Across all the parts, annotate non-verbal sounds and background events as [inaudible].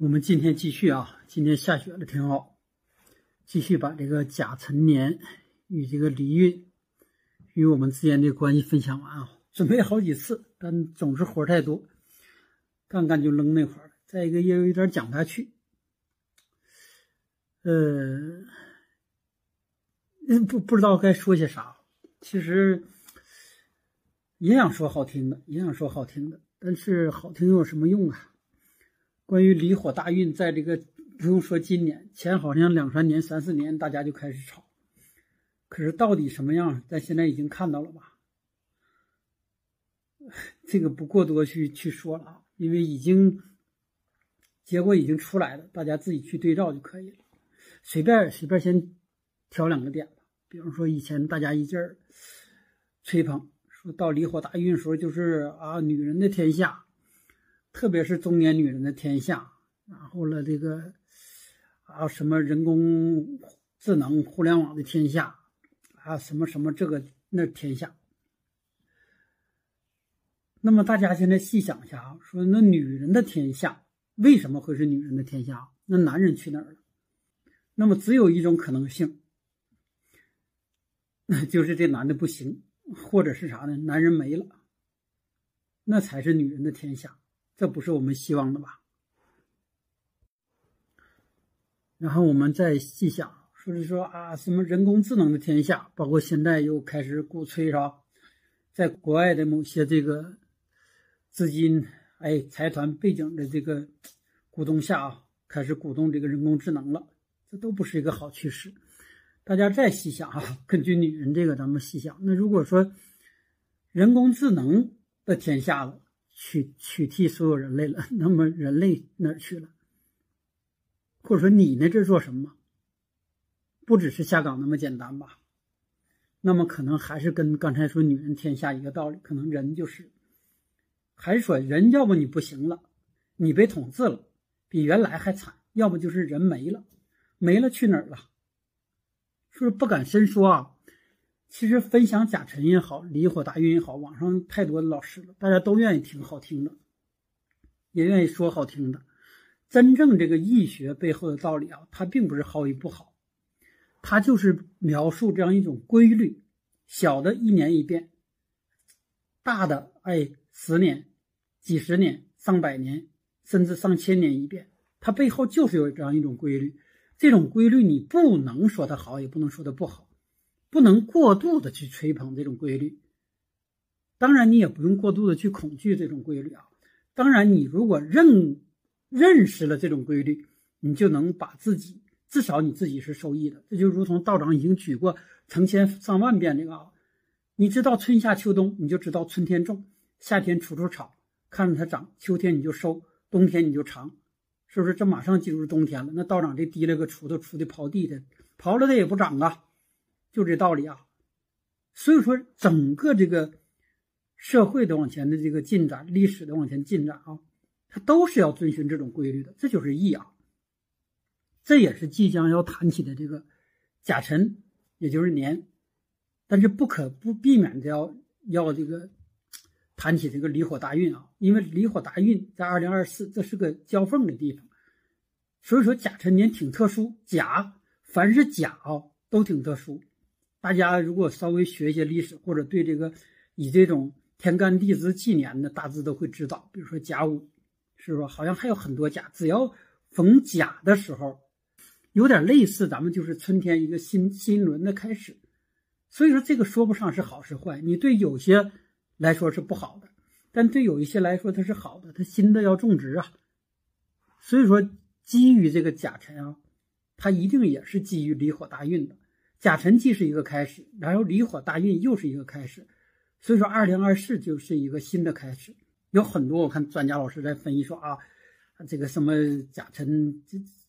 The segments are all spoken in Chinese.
我们今天继续啊，今天下雪了，挺好。继续把这个甲辰年与这个离运与我们之间的关系分享完啊。准备好几次，但总是活太多，干干就扔那块。再一个也有点讲不下去，呃，不不知道该说些啥。其实也想说好听的，也想说好听的，但是好听有什么用啊？关于离火大运，在这个不用说今年前，好像两三年、三四年，大家就开始吵。可是到底什么样，咱现在已经看到了吧？[laughs] 这个不过多去去说了啊，因为已经结果已经出来了，大家自己去对照就可以了。随便随便先挑两个点吧，比方说以前大家一劲儿吹捧，说到离火大运时候就是啊，女人的天下。特别是中年女人的天下，然后了这个啊什么人工智能、互联网的天下啊什么什么这个那天下。那么大家现在细想一下啊，说那女人的天下为什么会是女人的天下？那男人去哪儿了？那么只有一种可能性，那就是这男的不行，或者是啥呢？男人没了，那才是女人的天下。这不是我们希望的吧？然后我们再细想，说是说啊，什么人工智能的天下，包括现在又开始鼓吹，啥？在国外的某些这个资金、哎财团背景的这个鼓动下啊，开始鼓动这个人工智能了，这都不是一个好趋势。大家再细想啊，根据女人这个，咱们细想，那如果说人工智能的天下了。取取替所有人类了，那么人类哪儿去了？或者说你呢？这做什么？不只是下岗那么简单吧？那么可能还是跟刚才说女人天下一个道理，可能人就是，还是说人要不你不行了，你被统治了，比原来还惨；要不就是人没了，没了去哪儿了？是不是不敢深说啊？其实分享甲辰也好，离火大运也好，网上太多的老师了，大家都愿意听好听的，也愿意说好听的。真正这个易学背后的道理啊，它并不是好与不好，它就是描述这样一种规律：小的一年一变，大的哎十年、几十年、上百年，甚至上千年一变。它背后就是有这样一种规律，这种规律你不能说它好，也不能说它不好。不能过度的去吹捧这种规律，当然你也不用过度的去恐惧这种规律啊。当然，你如果认认识了这种规律，你就能把自己至少你自己是受益的。这就如同道长已经举过成千上万遍这个啊，你知道春夏秋冬，你就知道春天种，夏天除除草，看着它长，秋天你就收，冬天你就长，是不是？这马上进入冬天了，那道长这提了个锄头锄的刨地的，刨了它也不长啊。就这道理啊，所以说整个这个社会的往前的这个进展，历史的往前进展啊，它都是要遵循这种规律的，这就是易啊。这也是即将要谈起的这个甲辰，也就是年，但是不可不避免的要要这个谈起这个离火大运啊，因为离火大运在二零二四，这是个交缝的地方，所以说甲辰年挺特殊，甲凡是甲啊都挺特殊。大家如果稍微学一些历史，或者对这个以这种天干地支纪年的，大致都会知道。比如说甲午，是吧？好像还有很多甲，只要逢甲的时候，有点类似咱们就是春天一个新新轮的开始。所以说这个说不上是好是坏，你对有些来说是不好的，但对有一些来说它是好的，它新的要种植啊。所以说基于这个甲辰啊，它一定也是基于离火大运的。甲辰既是一个开始，然后离火大运又是一个开始，所以说二零二四就是一个新的开始。有很多我看专家老师在分析说啊，这个什么甲辰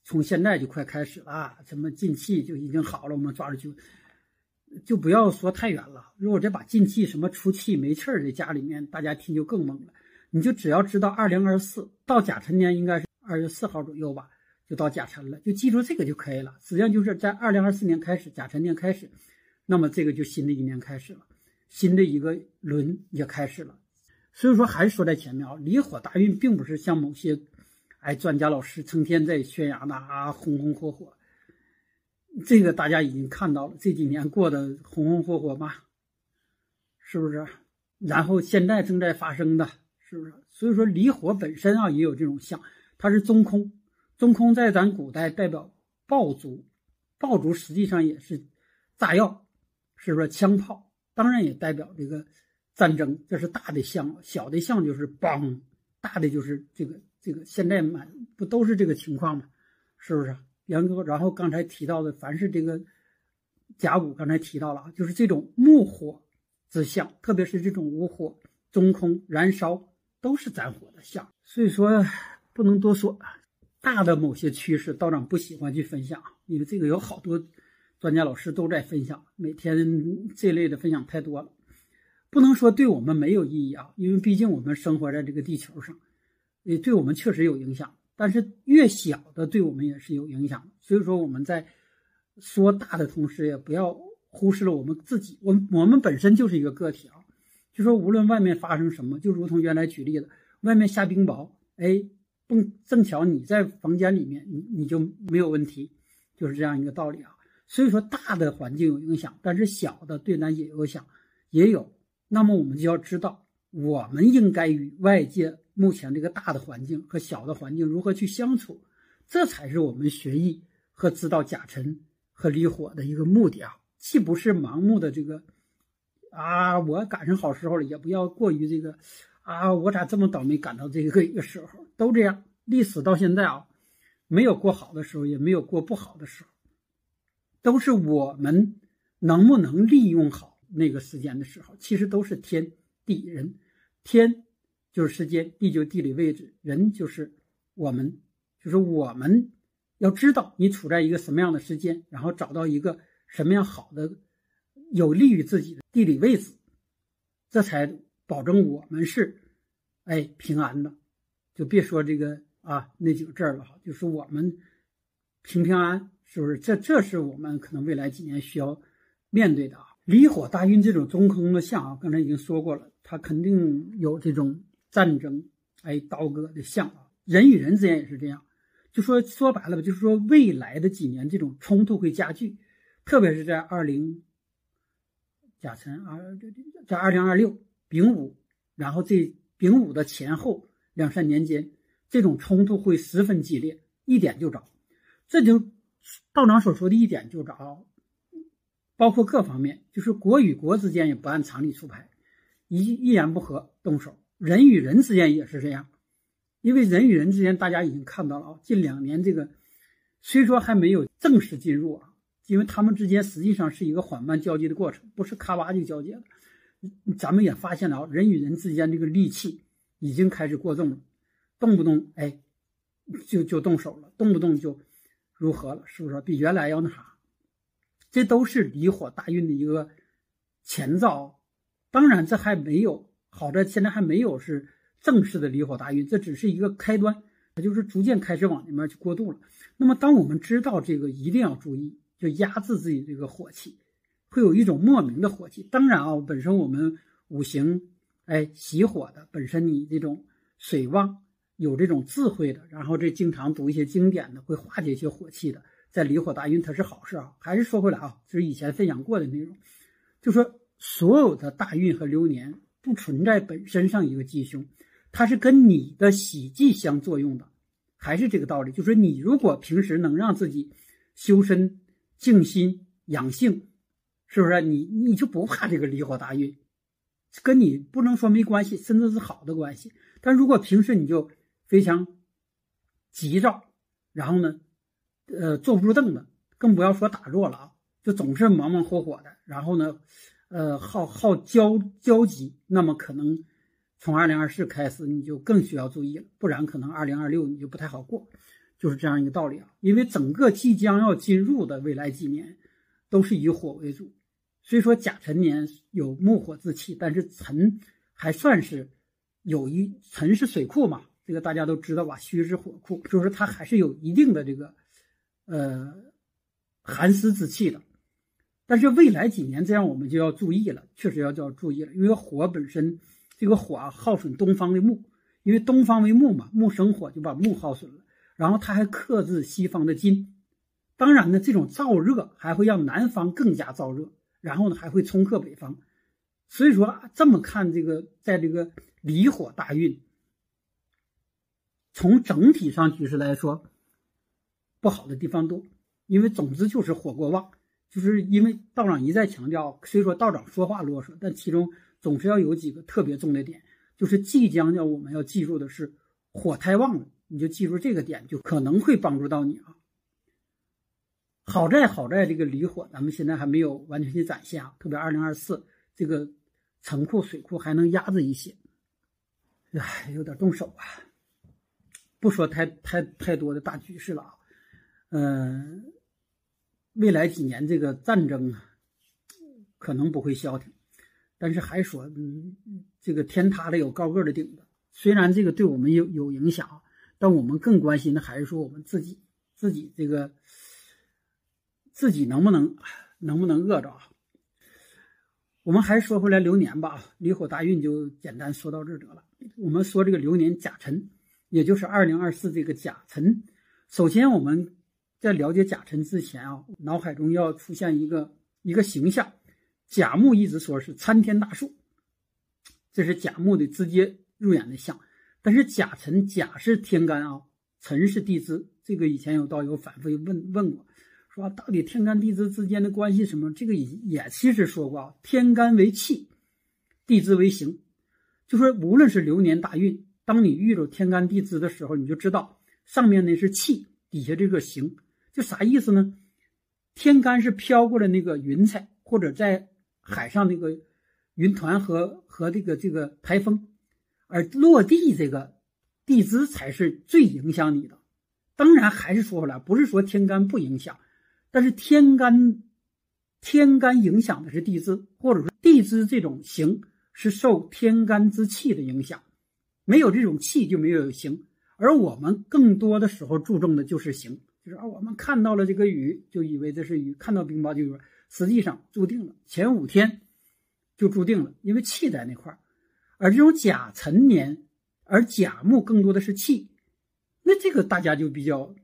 从现在就快开始了，什么进气就已经好了，我们抓住就就不要说太远了。如果这把进气什么出气没气儿的家里面，大家听就更懵了。你就只要知道二零二四到甲辰年应该是二月四号左右吧。就到甲辰了，就记住这个就可以了。实际上就是在二零二四年开始，甲辰年开始，那么这个就新的一年开始了，新的一个轮也开始了。所以说还是说在前面啊，离火大运并不是像某些哎，专家老师成天在宣扬的啊，红红火火。这个大家已经看到了，这几年过得红红火火嘛，是不是？然后现在正在发生的，是不是？所以说离火本身啊也有这种象，它是中空，中空在咱古代代表爆竹，爆竹实际上也是炸药，是不是？枪炮当然也代表这个战争，这是大的象，小的象就是梆，大的就是这个这个。现在满不都是这个情况吗？是不是？然后，然后刚才提到的，凡是这个甲午，刚才提到了啊，就是这种木火之象，特别是这种无火中空燃烧，都是战火的象。所以说不能多说，大的某些趋势，道长不喜欢去分享，因为这个有好多专家老师都在分享，每天这类的分享太多了，不能说对我们没有意义啊，因为毕竟我们生活在这个地球上，也对我们确实有影响。但是越小的对我们也是有影响，所以说我们在说大的同时，也不要忽视了我们自己。我我们本身就是一个个体啊，就说无论外面发生什么，就如同原来举例的，外面下冰雹，哎，正正巧你在房间里面，你你就没有问题，就是这样一个道理啊。所以说大的环境有影响，但是小的对咱也有影响，也有。那么我们就要知道，我们应该与外界。目前这个大的环境和小的环境如何去相处，这才是我们学艺和知道甲辰和离火的一个目的啊！既不是盲目的这个啊，我赶上好时候了，也不要过于这个啊，我咋这么倒霉赶到这个 [laughs] 一个时候？都这样，历史到现在啊，没有过好的时候，也没有过不好的时候，都是我们能不能利用好那个时间的时候。其实都是天地人，天。就是时间，地就地理位置，人就是我们，就是我们要知道你处在一个什么样的时间，然后找到一个什么样好的、有利于自己的地理位置，这才保证我们是哎平安的。就别说这个啊那几个字了哈，就是我们平平安，是不是？这这是我们可能未来几年需要面对的啊。离火大运这种中空的象啊，刚才已经说过了，它肯定有这种。战争，哎，刀割的象啊，人与人之间也是这样。就说说白了吧，就是说未来的几年这种冲突会加剧，特别是在二零甲辰二在二零二六丙午，然后这丙午的前后两三年间，这种冲突会十分激烈，一点就着。这就道长所说的一点就着，包括各方面，就是国与国之间也不按常理出牌，一一言不合动手。人与人之间也是这样，因为人与人之间，大家已经看到了啊。近两年这个虽说还没有正式进入啊，因为他们之间实际上是一个缓慢交接的过程，不是咔吧就交接了。咱们也发现了啊，人与人之间这个戾气已经开始过重了，动不动哎就就动手了，动不动就如何了，是不是？比原来要那啥？这都是离火大运的一个前兆。当然，这还没有。好在现在还没有是正式的离火大运，这只是一个开端，它就是逐渐开始往里面去过渡了。那么，当我们知道这个，一定要注意，就压制自己这个火气，会有一种莫名的火气。当然啊，本身我们五行哎喜火的，本身你这种水旺，有这种智慧的，然后这经常读一些经典的，会化解一些火气的，在离火大运它是好事啊。还是说回来啊，就是以前分享过的内容，就说所有的大运和流年。不存在本身上一个吉凶，它是跟你的喜忌相作用的，还是这个道理。就是你如果平时能让自己修身、静心、养性，是不是？你你就不怕这个离火大运，跟你不能说没关系，甚至是好的关系。但如果平时你就非常急躁，然后呢，呃，坐不住凳子，更不要说打坐了啊，就总是忙忙活活的，然后呢。呃，好好交交集，那么可能从二零二四开始你就更需要注意了，不然可能二零二六你就不太好过，就是这样一个道理啊。因为整个即将要进入的未来几年都是以火为主，虽说甲辰年有木火之气，但是辰还算是有一辰是水库嘛，这个大家都知道吧？戌是火库，就是它还是有一定的这个呃寒湿之气的。但是未来几年，这样我们就要注意了，确实要就要注意了，因为火本身，这个火啊耗损东方的木，因为东方为木嘛，木生火就把木耗损了。然后他还克制西方的金，当然呢，这种燥热还会让南方更加燥热，然后呢还会冲克北方。所以说这么看这个，在这个离火大运，从整体上局势来说，不好的地方多，因为总之就是火过旺，就是因为道长一再强调，虽说道长说话啰嗦，但其中总是要有几个特别重的点，就是即将要我们要记住的是火太旺了。你就记住这个点，就可能会帮助到你啊。好在好在这个离火，咱们现在还没有完全去展现啊。特别二零二四这个城库水库还能压着一些，哎，有点动手啊。不说太太太多的大局势了啊。嗯，未来几年这个战争啊，可能不会消停，但是还说，嗯，这个天塌了有高个的顶子，虽然这个对我们有有影响。但我们更关心的还是说我们自己自己这个自己能不能能不能饿着啊？我们还是说回来流年吧，离火大运就简单说到这得了。我们说这个流年甲辰，也就是二零二四这个甲辰。首先我们在了解甲辰之前啊，脑海中要出现一个一个形象，甲木一直说是参天大树，这是甲木的直接入眼的象。但是甲辰，甲是天干啊，辰是地支。这个以前有道友反复问问过，说到底天干地支之间的关系什么？这个也也其实说过啊，天干为气，地支为形。就说无论是流年大运，当你遇着天干地支的时候，你就知道上面那是气，底下这个形，就啥意思呢？天干是飘过来那个云彩，或者在海上那个云团和和这个这个台风。而落地这个地支才是最影响你的，当然还是说回来，不是说天干不影响，但是天干天干影响的是地支，或者说地支这种形是受天干之气的影响，没有这种气就没有形，而我们更多的时候注重的就是形，就是啊，我们看到了这个雨就以为这是雨，看到冰雹就以为，实际上注定了前五天就注定了，因为气在那块儿。而这种甲辰年，而甲木更多的是气，那这个大家就比较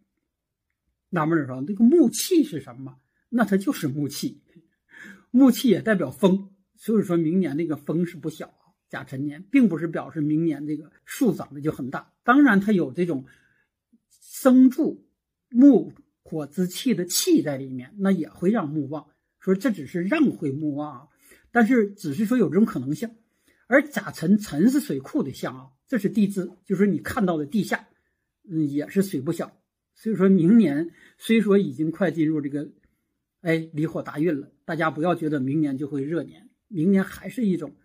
纳闷了，这个木气是什么？那它就是木气，木气也代表风，所以说明年那个风是不小啊。甲辰年并不是表示明年这个树长得就很大，当然它有这种生助木火之气的气在里面，那也会让木旺。说这只是让会木旺啊，但是只是说有这种可能性。而甲辰辰是水库的象啊，这是地支，就是你看到的地下，嗯，也是水不小。所以说明年虽说已经快进入这个，哎，离火大运了，大家不要觉得明年就会热年，明年还是一种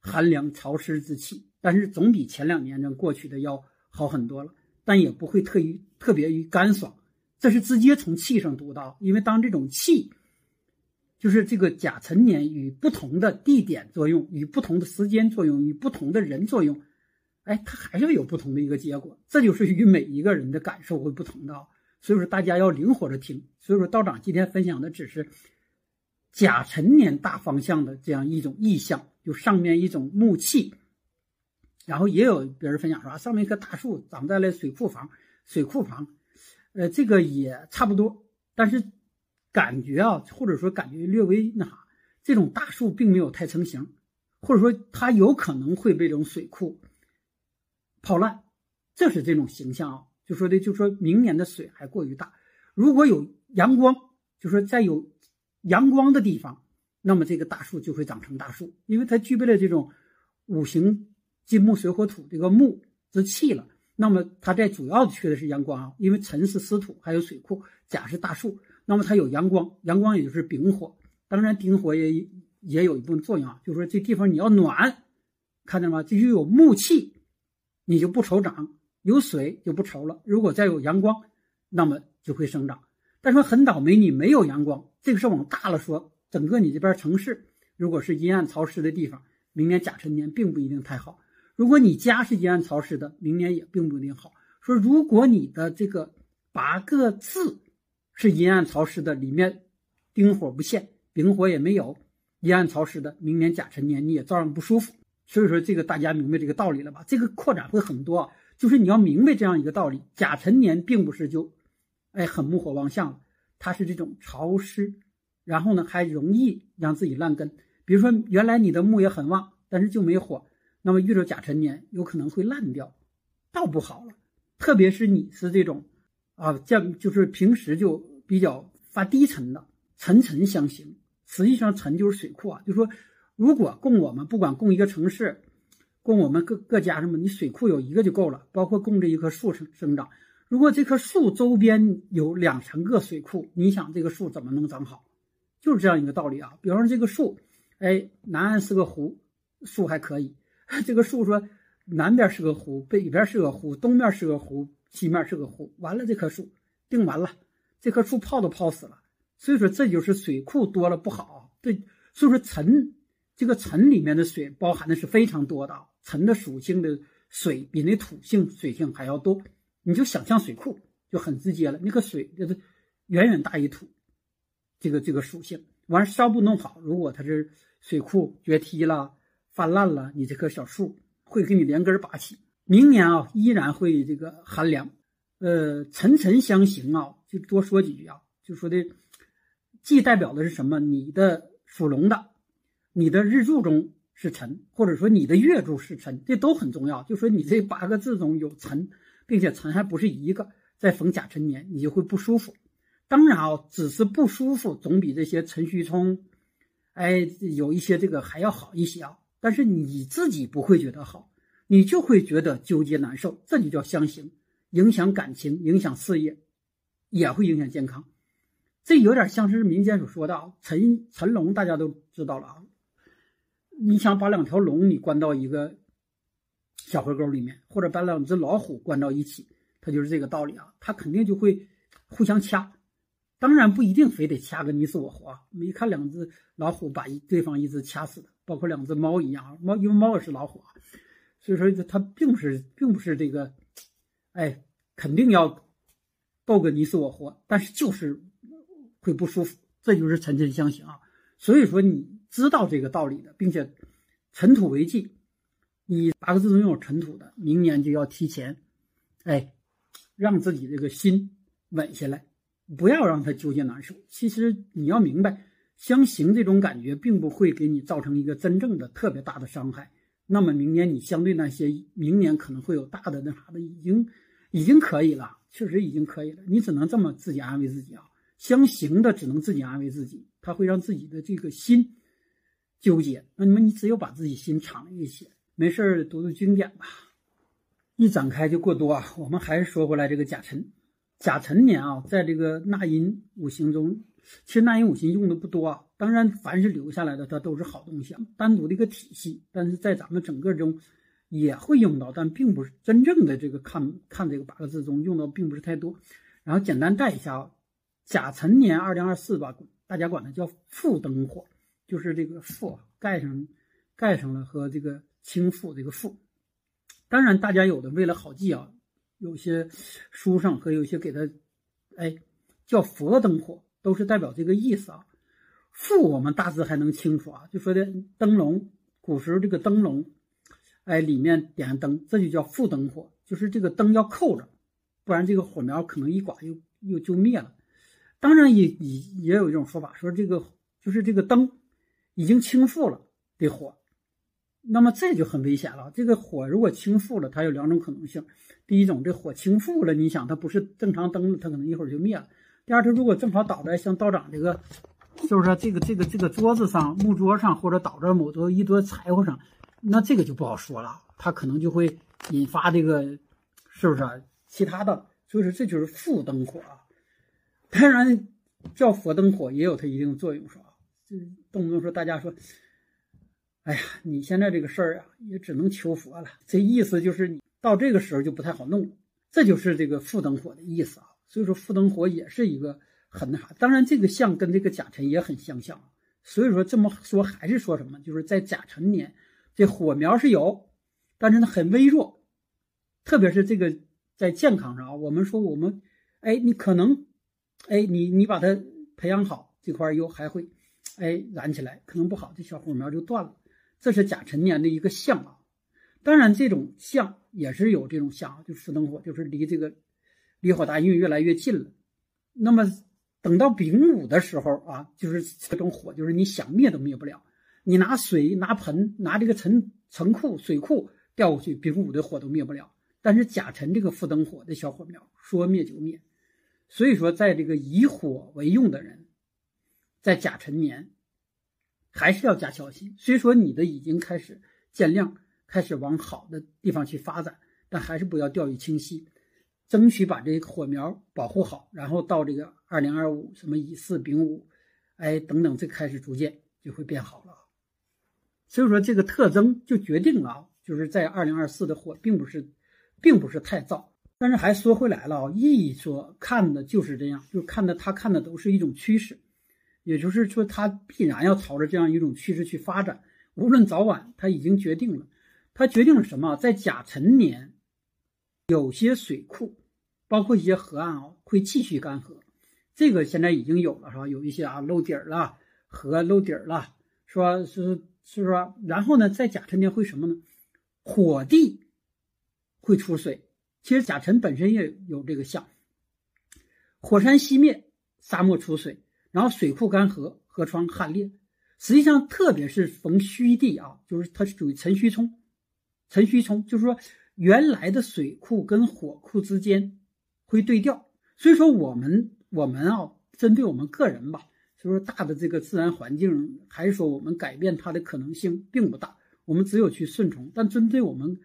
寒凉潮湿之气，但是总比前两年这过去的要好很多了，但也不会特于特别于干爽，这是直接从气上读到，因为当这种气。就是这个甲辰年与不同的地点作用，与不同的时间作用，与不同的人作用，哎，它还是有不同的一个结果。这就是与每一个人的感受会不同的，所以说大家要灵活的听。所以说道长今天分享的只是甲辰年大方向的这样一种意象，就上面一种木气，然后也有别人分享说啊，上面一棵大树长在了水库房，水库房，呃，这个也差不多，但是。感觉啊，或者说感觉略微那啥，这种大树并没有太成型，或者说它有可能会被这种水库泡烂，这是这种形象啊。就说的，就说明年的水还过于大，如果有阳光，就说在有阳光的地方，那么这个大树就会长成大树，因为它具备了这种五行金木水火土这个木之气了。那么它在主要缺的是阳光啊，因为辰是湿土，还有水库，甲是大树。那么它有阳光，阳光也就是丙火，当然丁火也也有一部分作用啊。就是说这地方你要暖，看见了吗？就有木气，你就不愁长；有水就不愁了。如果再有阳光，那么就会生长。但是很倒霉，你没有阳光，这个是往大了说，整个你这边城市如果是阴暗潮湿的地方，明年甲辰年并不一定太好。如果你家是阴暗潮湿的，明年也并不一定好。说如果你的这个八个字。是阴暗潮湿的，里面丁火不现，丙火也没有，阴暗潮湿的，明年甲辰年你也照样不舒服。所以说这个大家明白这个道理了吧？这个扩展会很多，就是你要明白这样一个道理：甲辰年并不是就，哎，很木火旺相，它是这种潮湿，然后呢还容易让自己烂根。比如说原来你的木也很旺，但是就没火，那么遇到甲辰年有可能会烂掉，倒不好了。特别是你是这种，啊，降就是平时就比较发低沉的，沉沉相形。实际上沉就是水库啊，就说。如果供我们，不管供一个城市，供我们各各家什么，你水库有一个就够了。包括供这一棵树生生长，如果这棵树周边有两三个水库，你想这个树怎么能长好？就是这样一个道理啊。比方说这个树，哎，南岸是个湖，树还可以。[laughs] 这个树说南边是个湖，北边是个湖，东面是个湖，西面是个湖，完了这棵树定完了，这棵树泡都泡死了。所以说这就是水库多了不好。对，所以说沉。这个辰里面的水包含的是非常多的啊，辰的属性的水比那土性水性还要多，你就想象水库就很直接了，那个水就是远远大于土，这个这个属性，完稍不弄好，如果它是水库决堤了、泛滥了，你这棵小树会给你连根拔起。明年啊，依然会这个寒凉，呃，沉沉相刑啊，就多说几句啊，就说的既代表的是什么？你的属龙的。你的日柱中是辰，或者说你的月柱是辰，这都很重要。就说你这八个字中有辰，并且辰还不是一个，在逢甲辰年你就会不舒服。当然啊，只是不舒服总比这些辰戌冲，哎，有一些这个还要好一些啊。但是你自己不会觉得好，你就会觉得纠结难受，这就叫相刑，影响感情，影响事业，也会影响健康。这有点像是民间所说的啊，辰辰龙，大家都知道了啊。你想把两条龙你关到一个小河沟里面，或者把两只老虎关到一起，它就是这个道理啊。它肯定就会互相掐，当然不一定非得掐个你死我活。没看两只老虎把一对方一只掐死的，包括两只猫一样，猫因为猫也是老虎啊，所以说它并不是并不是这个，哎，肯定要斗个你死我活，但是就是会不舒服，这就是辰辰相刑啊。所以说你。知道这个道理的，并且尘土为忌，你八个字中有尘土的，明年就要提前，哎，让自己这个心稳下来，不要让他纠结难受。其实你要明白，相刑这种感觉并不会给你造成一个真正的特别大的伤害。那么明年你相对那些明年可能会有大的那啥的，已经已经可以了，确实已经可以了。你只能这么自己安慰自己啊，相刑的只能自己安慰自己，他会让自己的这个心。纠结，那你们你只有把自己心敞一些，没事读读经典吧。一展开就过多啊。我们还是说回来这个甲辰，甲辰年啊，在这个纳音五行中，其实纳音五行用的不多啊。当然，凡是留下来的，它都是好东西啊，单独的一个体系。但是在咱们整个中也会用到，但并不是真正的这个看看这个八个字中用到并不是太多。然后简单带一下啊，甲辰年二零二四吧，大家管它叫复灯火。就是这个复盖上，盖上了和这个清复这个复，当然大家有的为了好记啊，有些书上和有些给它，哎，叫佛灯火，都是代表这个意思啊。复我们大致还能清楚啊，就说的灯笼，古时候这个灯笼，哎，里面点灯，这就叫复灯火，就是这个灯要扣着，不然这个火苗可能一刮又又就灭了。当然也也也有一种说法，说这个就是这个灯。已经倾覆了的火，那么这就很危险了。这个火如果倾覆了，它有两种可能性：第一种，这火倾覆了，你想它不是正常灯，它可能一会儿就灭了；第二，它如果正好倒在像道长这个，是不是这个这个这个桌子上、木桌上，或者倒在某多一堆柴火上，那这个就不好说了，它可能就会引发这个，是不是啊？其他的，所以说这就是负灯火啊。当然，叫佛灯火也有它一定的作用，说啊？就动不动说大家说，哎呀，你现在这个事儿啊，也只能求佛了。这意思就是你到这个时候就不太好弄，这就是这个复灯火的意思啊。所以说复灯火也是一个很那啥。当然这个相跟这个甲辰也很相像，所以说这么说还是说什么，就是在甲辰年，这火苗是有，但是呢很微弱，特别是这个在健康上啊，我们说我们，哎，你可能，哎，你你把它培养好，这块又还会。哎，燃起来可能不好，这小火苗就断了。这是甲辰年的一个相啊。当然，这种相也是有这种相，就是福登火，就是离这个离火大运越来越近了。那么等到丙午的时候啊，就是这种火，就是你想灭都灭不了。你拿水、拿盆、拿这个沉沉库、水库掉过去，丙午的火都灭不了。但是甲辰这个复灯火的小火苗，说灭就灭。所以说，在这个以火为用的人，在甲辰年还是要加小心。虽说你的已经开始见亮，开始往好的地方去发展，但还是不要掉以轻心，争取把这个火苗保护好。然后到这个二零二五，什么乙巳、丙午，哎等等，这开始逐渐就会变好了。所以说，这个特征就决定了啊，就是在二零二四的火并不是，并不是太燥。但是还说回来了啊，意义说看的就是这样，就看的他看的都是一种趋势，也就是说，他必然要朝着这样一种趋势去发展，无论早晚，他已经决定了。他决定了什么？在甲辰年，有些水库，包括一些河岸啊，会继续干涸。这个现在已经有了，是吧？有一些啊漏底儿了，河漏底儿了，说是。是说，然后呢，在甲辰年会什么呢？火地会出水。其实甲辰本身也有这个象，火山熄灭，沙漠出水，然后水库干涸，河床旱裂。实际上，特别是逢虚地啊，就是它是属于辰戌冲。辰戌冲就是说，原来的水库跟火库之间会对调。所以说，我们我们啊，针对我们个人吧。就是大的这个自然环境，还是说我们改变它的可能性并不大，我们只有去顺从。但针对我们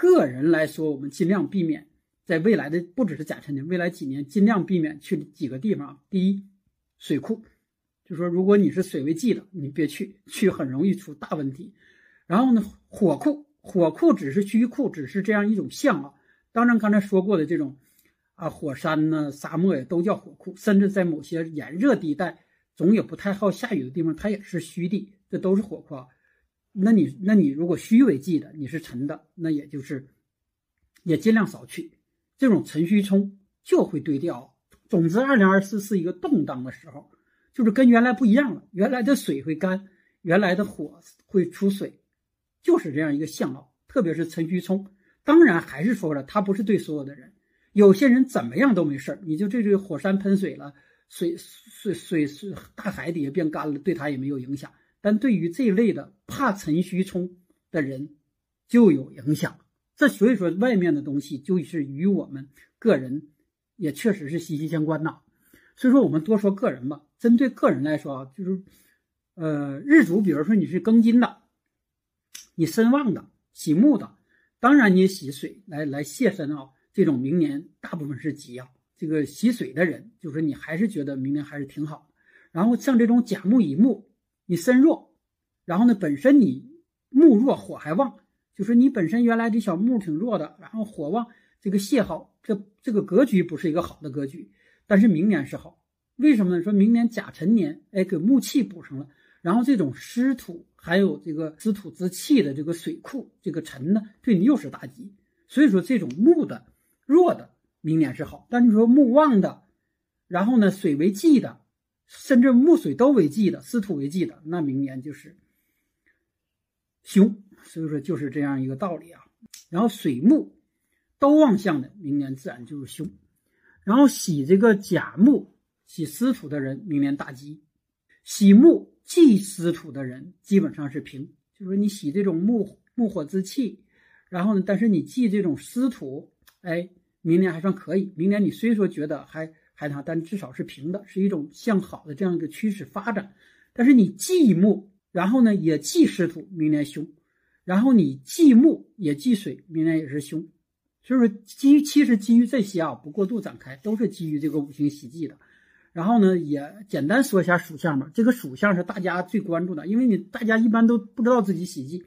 个人来说，我们尽量避免在未来的不只是甲辰年，未来几年尽量避免去几个地方。第一，水库，就说如果你是水为忌的，你别去，去很容易出大问题。然后呢，火库，火库只是虚库，只是这样一种象啊。当然，刚才说过的这种啊，火山呢、沙漠呀，都叫火库，甚至在某些炎热地带。总也不太好下雨的地方，它也是虚地，这都是火库啊。那你，那你如果虚为忌的，你是沉的，那也就是也尽量少去。这种辰戌冲就会对调。总之，二零二四是一个动荡的时候，就是跟原来不一样了。原来的水会干，原来的火会出水，就是这样一个相貌。特别是辰戌冲，当然还是说了，它不是对所有的人，有些人怎么样都没事你就这这火山喷水了。水水水水大海底下变干了，对他也没有影响。但对于这类的怕辰戌冲的人，就有影响。这所以说，外面的东西就是与我们个人也确实是息息相关呐。所以说，我们多说个人吧。针对个人来说啊，就是呃，日主，比如说你是庚金的，你身旺的，喜木的，当然你喜水来来泄身啊。这种明年大部分是吉啊。这个喜水的人，就是你还是觉得明年还是挺好。然后像这种甲木乙木，你身弱，然后呢本身你木弱火还旺，就是你本身原来这小木挺弱的，然后火旺，这个泄耗，这这个格局不是一个好的格局。但是明年是好，为什么呢？说明年甲辰年，哎，给木气补上了，然后这种湿土还有这个湿土之气的这个水库，这个辰呢，对你又是大吉。所以说这种木的弱的。明年是好，但是说木旺的，然后呢水为忌的，甚至木水都为忌的，湿土为忌的，那明年就是凶。所以说就是这样一个道理啊。然后水木都旺相的，明年自然就是凶。然后喜这个甲木喜湿土的人，明年大吉；喜木忌湿土的人，基本上是平。就是说你喜这种木木火之气，然后呢，但是你忌这种湿土，哎。明年还算可以。明年你虽说觉得还还那，但至少是平的，是一种向好的这样一个趋势发展。但是你忌木，然后呢也忌湿土，明年凶；然后你忌木也忌水，明年也是凶。所以说基于其实基于这些啊，不过度展开，都是基于这个五行喜忌的。然后呢，也简单说一下属相吧。这个属相是大家最关注的，因为你大家一般都不知道自己喜忌，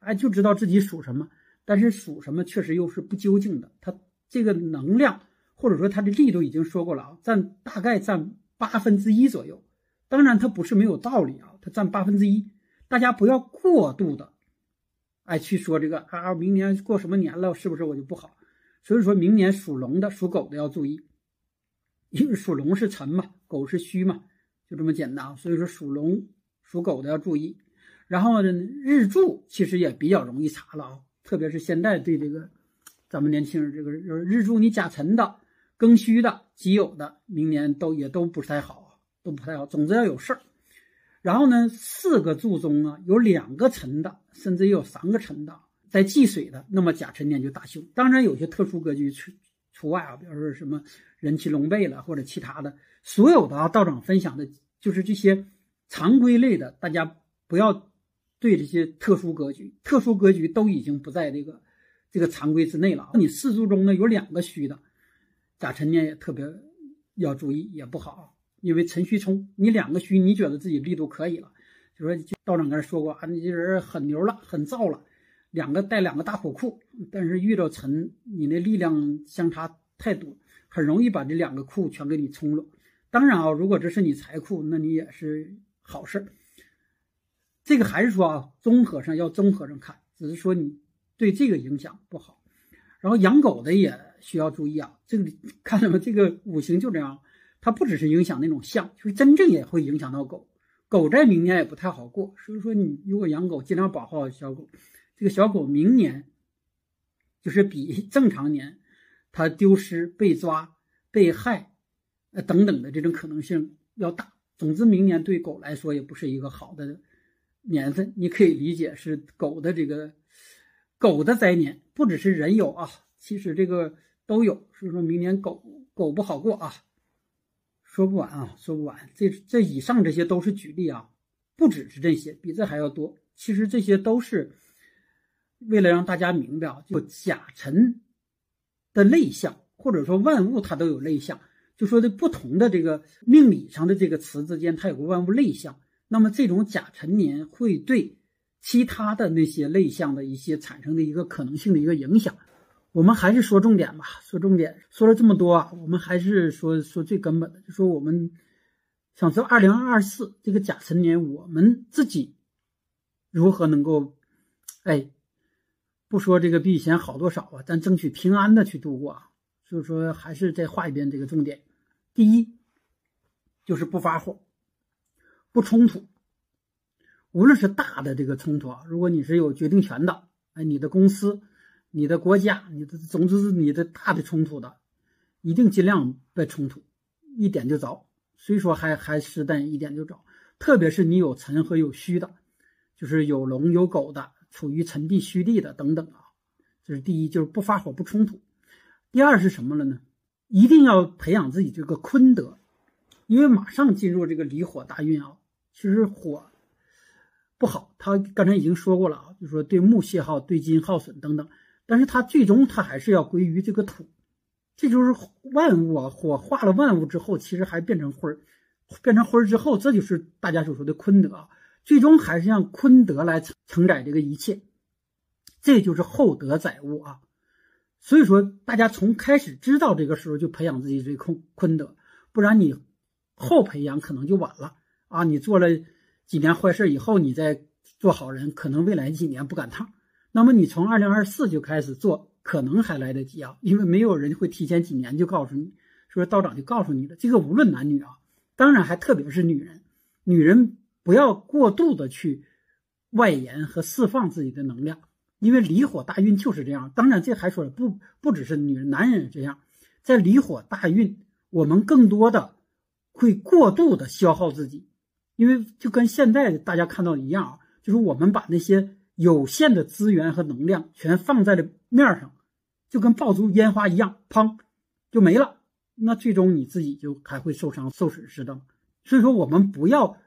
哎，就知道自己属什么，但是属什么确实又是不究竟的，它。这个能量或者说它的力度已经说过了啊，占大概占八分之一左右。当然它不是没有道理啊，它占八分之一。大家不要过度的哎去说这个啊，明年过什么年了，是不是我就不好？所以说明年属龙的、属狗的要注意，因为属龙是辰嘛，狗是戌嘛，就这么简单。所以说属龙、属狗的要注意。然后呢，日柱其实也比较容易查了啊，特别是现在对这个咱们年轻人，这个日柱你甲辰的、庚戌的、己酉的，明年都也都不是太好，都不太好。总之要有事儿。然后呢，四个柱中呢有两个辰的，甚至也有三个辰的，在忌水的，那么甲辰年就大凶。当然有些特殊格局除除外啊，比如说什么人气龙背了或者其他的，所有的啊道长分享的就是这些常规类的，大家不要。对这些特殊格局，特殊格局都已经不在这个这个常规之内了。你四柱中呢有两个虚的，甲辰年也特别要注意，也不好，因为辰戌冲，你两个虚，你觉得自己力度可以了，就说道长刚才说过啊，你这人很牛了，很燥了，两个带两个大火库，但是遇到辰，你那力量相差太多，很容易把这两个库全给你冲了。当然啊，如果这是你财库，那你也是好事。这个还是说啊，综合上要综合上看，只是说你对这个影响不好。然后养狗的也需要注意啊，这个看到吗？这个五行就这样，它不只是影响那种象，就是真正也会影响到狗。狗在明年也不太好过，所以说你如果养狗，尽量保护好小狗。这个小狗明年就是比正常年它丢失、被抓、被害，呃等等的这种可能性要大。总之，明年对狗来说也不是一个好的。年份你可以理解是狗的这个狗的灾年，不只是人有啊，其实这个都有。所以说明年狗狗不好过啊，说不完啊，说不完。这这以上这些都是举例啊，不只是这些，比这还要多。其实这些都是为了让大家明白啊，就甲辰的类象，或者说万物它都有类象，就说的不同的这个命理上的这个词之间，它有个万物类象。那么这种甲辰年会对其他的那些类象的一些产生的一个可能性的一个影响，我们还是说重点吧。说重点，说了这么多啊，我们还是说说最根本的，就说我们想知道二零二四这个甲辰年，我们自己如何能够，哎，不说这个比以前好多少啊，但争取平安的去度过啊。所以说，还是再画一遍这个重点。第一，就是不发火。不冲突，无论是大的这个冲突啊，如果你是有决定权的，哎，你的公司、你的国家、你的总之是你的大的冲突的，一定尽量别冲突，一点就着。虽说还还是但一点就着，特别是你有辰和有戌的，就是有龙有狗的，处于辰地戌地的等等啊，这是第一，就是不发火不冲突。第二是什么了呢？一定要培养自己这个坤德，因为马上进入这个离火大运啊。其实火不好，他刚才已经说过了啊，就说对木泄耗、对金耗损等等，但是它最终它还是要归于这个土，这就是万物啊，火化了万物之后，其实还变成灰儿，变成灰儿之后，这就是大家所说的坤德，最终还是让坤德来承承载这个一切，这就是厚德载物啊。所以说，大家从开始知道这个时候就培养自己这坤坤德，不然你后培养可能就晚了。啊，你做了几年坏事以后，你再做好人，可能未来几年不赶趟。那么你从二零二四就开始做，可能还来得及啊，因为没有人会提前几年就告诉你，说道长就告诉你了。这个无论男女啊，当然还特别是女人，女人不要过度的去外延和释放自己的能量，因为离火大运就是这样。当然这还说了，不不只是女人，男人也这样，在离火大运，我们更多的会过度的消耗自己。因为就跟现在大家看到一样啊，就是我们把那些有限的资源和能量全放在了面上，就跟爆竹烟花一样，砰就没了。那最终你自己就还会受伤、受损失的。所以说，我们不要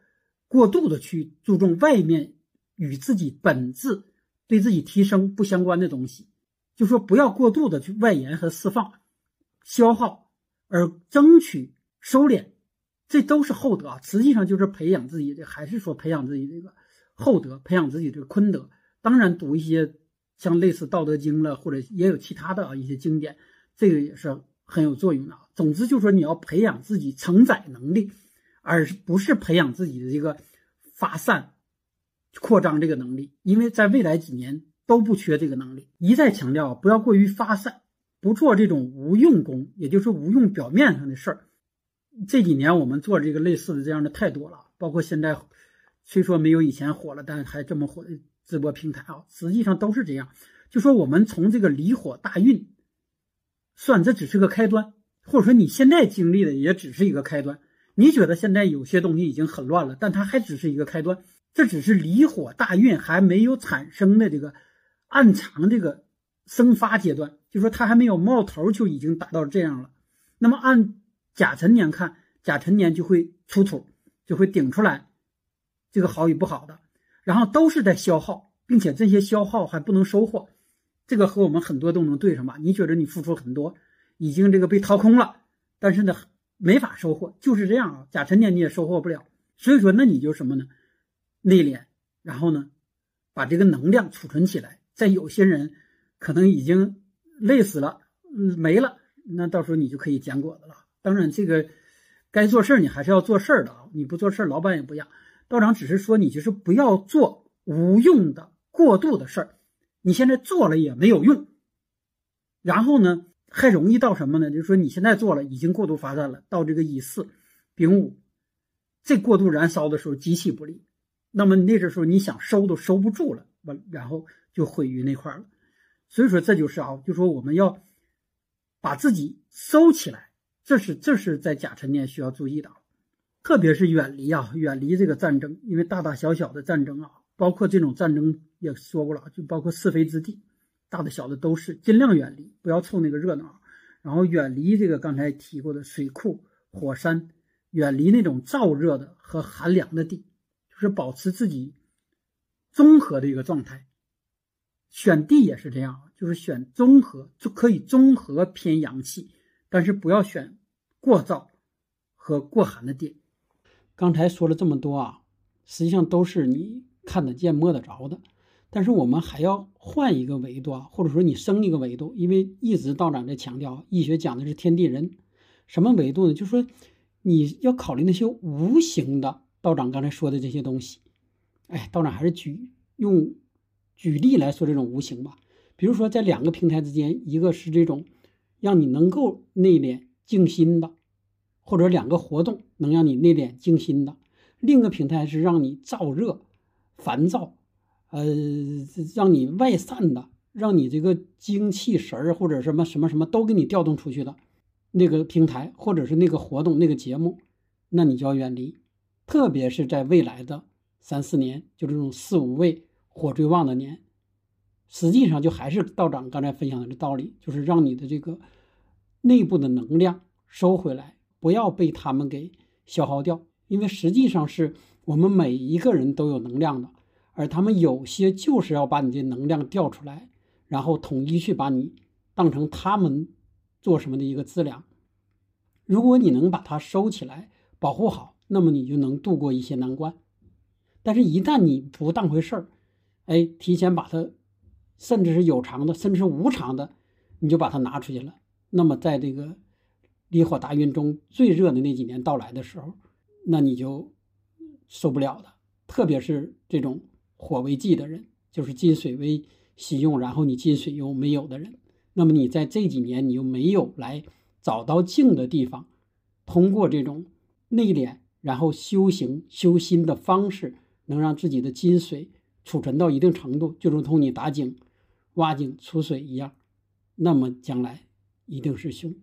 过度的去注重外面与自己本质、对自己提升不相关的东西，就说不要过度的去外延和释放、消耗，而争取收敛。这都是厚德啊，实际上就是培养自己，的还是说培养自己这个厚德，培养自己这个坤德。当然，读一些像类似《道德经》了，或者也有其他的一些经典，这个也是很有作用的。总之，就是说你要培养自己承载能力，而不是培养自己的这个发散、扩张这个能力，因为在未来几年都不缺这个能力。一再强调，不要过于发散，不做这种无用功，也就是无用表面上的事儿。这几年我们做这个类似的这样的太多了，包括现在虽说没有以前火了，但还这么火直播平台啊，实际上都是这样。就说我们从这个离火大运算，这只是个开端，或者说你现在经历的也只是一个开端。你觉得现在有些东西已经很乱了，但它还只是一个开端，这只是离火大运还没有产生的这个暗藏这个生发阶段，就说它还没有冒头就已经达到这样了。那么按甲辰年看，甲辰年就会出土，就会顶出来这个好与不好的，然后都是在消耗，并且这些消耗还不能收获。这个和我们很多都能对上吧？你觉得你付出很多，已经这个被掏空了，但是呢，没法收获，就是这样啊。甲辰年你也收获不了，所以说那你就什么呢？内敛，然后呢，把这个能量储存起来。在有些人可能已经累死了，嗯没了，那到时候你就可以捡果子了。当然，这个该做事儿你还是要做事儿的啊，你不做事儿老板也不养。道长只是说你就是不要做无用的、过度的事儿。你现在做了也没有用，然后呢，还容易到什么呢？就是说你现在做了已经过度发散了，到这个乙巳、丙午，这过度燃烧的时候极其不利。那么那个时候你想收都收不住了，完然后就毁于那块了。所以说这就是啊，就说我们要把自己收起来，这是这是在甲辰年需要注意的，特别是远离啊，远离这个战争，因为大大小小的战争啊。包括这种战争也说过了，就包括是非之地，大的小的都是尽量远离，不要凑那个热闹。然后远离这个刚才提过的水库、火山，远离那种燥热的和寒凉的地，就是保持自己综合的一个状态。选地也是这样，就是选综合就可以综合偏阳气，但是不要选过燥和过寒的地。刚才说了这么多啊，实际上都是你。看得见摸得着的，但是我们还要换一个维度啊，或者说你升一个维度，因为一直道长在强调，易学讲的是天地人，什么维度呢？就是说你要考虑那些无形的，道长刚才说的这些东西。哎，道长还是举用举例来说这种无形吧，比如说在两个平台之间，一个是这种让你能够内敛静心的，或者两个活动能让你内敛静心的，另一个平台是让你燥热。烦躁，呃，让你外散的，让你这个精气神儿或者什么什么什么都给你调动出去的，那个平台或者是那个活动那个节目，那你就要远离。特别是在未来的三四年，就这种四五位火最旺的年，实际上就还是道长刚才分享的这道理，就是让你的这个内部的能量收回来，不要被他们给消耗掉，因为实际上是。我们每一个人都有能量的，而他们有些就是要把你的能量调出来，然后统一去把你当成他们做什么的一个资粮。如果你能把它收起来，保护好，那么你就能度过一些难关。但是，一旦你不当回事儿，哎，提前把它，甚至是有偿的，甚至是无偿的，你就把它拿出去了，那么在这个离火大运中最热的那几年到来的时候，那你就。受不了的，特别是这种火为忌的人，就是金水为喜用，然后你金水又没有的人，那么你在这几年你又没有来找到静的地方，通过这种内敛，然后修行修心的方式，能让自己的金水储存到一定程度，就如同你打井、挖井储水一样，那么将来一定是凶。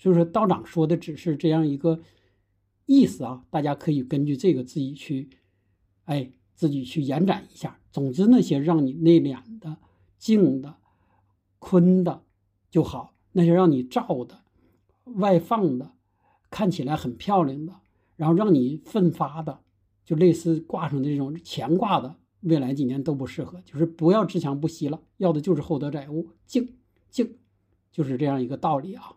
所以说，道长说的只是这样一个。意思啊，大家可以根据这个自己去，哎，自己去延展一下。总之，那些让你内敛的、静的、坤的就好；那些让你照的、外放的、看起来很漂亮的，然后让你奋发的，就类似挂上的这种乾卦的，未来几年都不适合。就是不要自强不息了，要的就是厚德载物，静静，就是这样一个道理啊。